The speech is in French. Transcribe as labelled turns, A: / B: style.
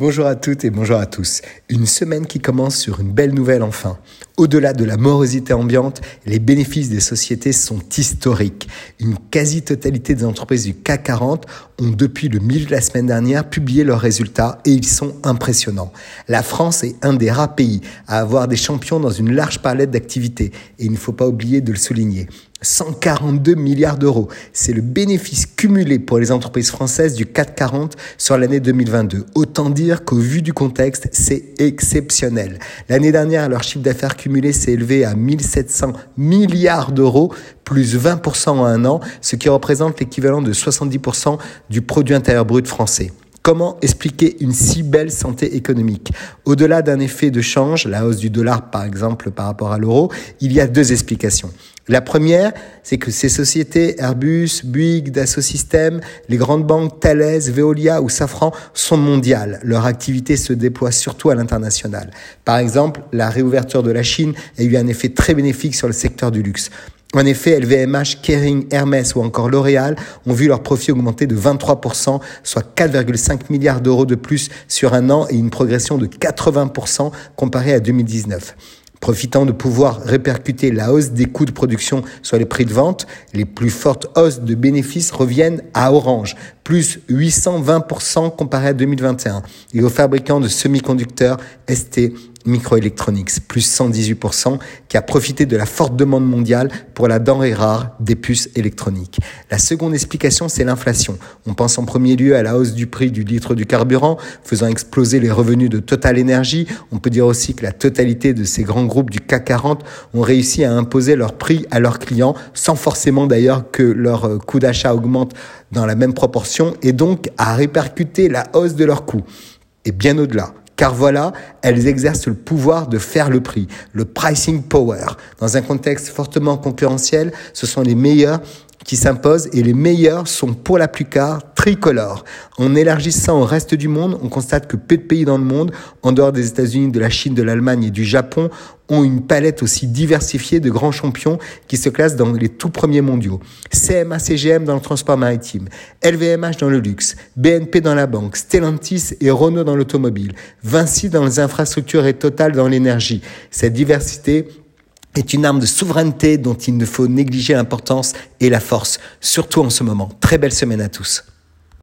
A: Bonjour à toutes et bonjour à tous. Une semaine qui commence sur une belle nouvelle enfin. Au-delà de la morosité ambiante, les bénéfices des sociétés sont historiques. Une quasi-totalité des entreprises du CAC 40 ont depuis le milieu de la semaine dernière publié leurs résultats et ils sont impressionnants. La France est un des rares pays à avoir des champions dans une large palette d'activités et il ne faut pas oublier de le souligner. 142 milliards d'euros. C'est le bénéfice cumulé pour les entreprises françaises du 440 sur l'année 2022. Autant dire qu'au vu du contexte, c'est exceptionnel. L'année dernière, leur chiffre d'affaires cumulé s'est élevé à 1700 milliards d'euros, plus 20% en un an, ce qui représente l'équivalent de 70% du produit intérieur brut français. Comment expliquer une si belle santé économique? Au-delà d'un effet de change, la hausse du dollar par exemple par rapport à l'euro, il y a deux explications. La première, c'est que ces sociétés, Airbus, Bouygues, Dassault Systèmes, les grandes banques Thales, Veolia ou Safran sont mondiales. Leur activité se déploie surtout à l'international. Par exemple, la réouverture de la Chine a eu un effet très bénéfique sur le secteur du luxe. En effet, LVMH, Kering, Hermès ou encore L'Oréal ont vu leurs profits augmenter de 23%, soit 4,5 milliards d'euros de plus sur un an et une progression de 80% comparé à 2019. Profitant de pouvoir répercuter la hausse des coûts de production sur les prix de vente, les plus fortes hausses de bénéfices reviennent à Orange, plus 820% comparé à 2021, et aux fabricants de semi-conducteurs ST Microelectronics, plus 118%, qui a profité de la forte demande mondiale pour la denrée rare des puces électroniques. La seconde explication, c'est l'inflation. On pense en premier lieu à la hausse du prix du litre du carburant, faisant exploser les revenus de Total Energy. On peut dire aussi que la totalité de ces grands groupes du CAC 40 ont réussi à imposer leur prix à leurs clients, sans forcément d'ailleurs que leur coût d'achat augmente dans la même proportion, et donc à répercuter la hausse de leurs coûts. Et bien au-delà, car voilà, elles exercent le pouvoir de faire le prix, le pricing power. Dans un contexte fortement concurrentiel, ce sont les meilleurs qui s'imposent et les meilleurs sont pour la plupart tricolores. En élargissant au reste du monde, on constate que peu de pays dans le monde, en dehors des États-Unis, de la Chine, de l'Allemagne et du Japon, ont une palette aussi diversifiée de grands champions qui se classent dans les tout premiers mondiaux. CMA CGM dans le transport maritime, LVMH dans le luxe, BNP dans la banque, Stellantis et Renault dans l'automobile, Vinci dans les infrastructures et Total dans l'énergie. Cette diversité est une arme de souveraineté dont il ne faut négliger l'importance et la force, surtout en ce moment. Très belle semaine à tous.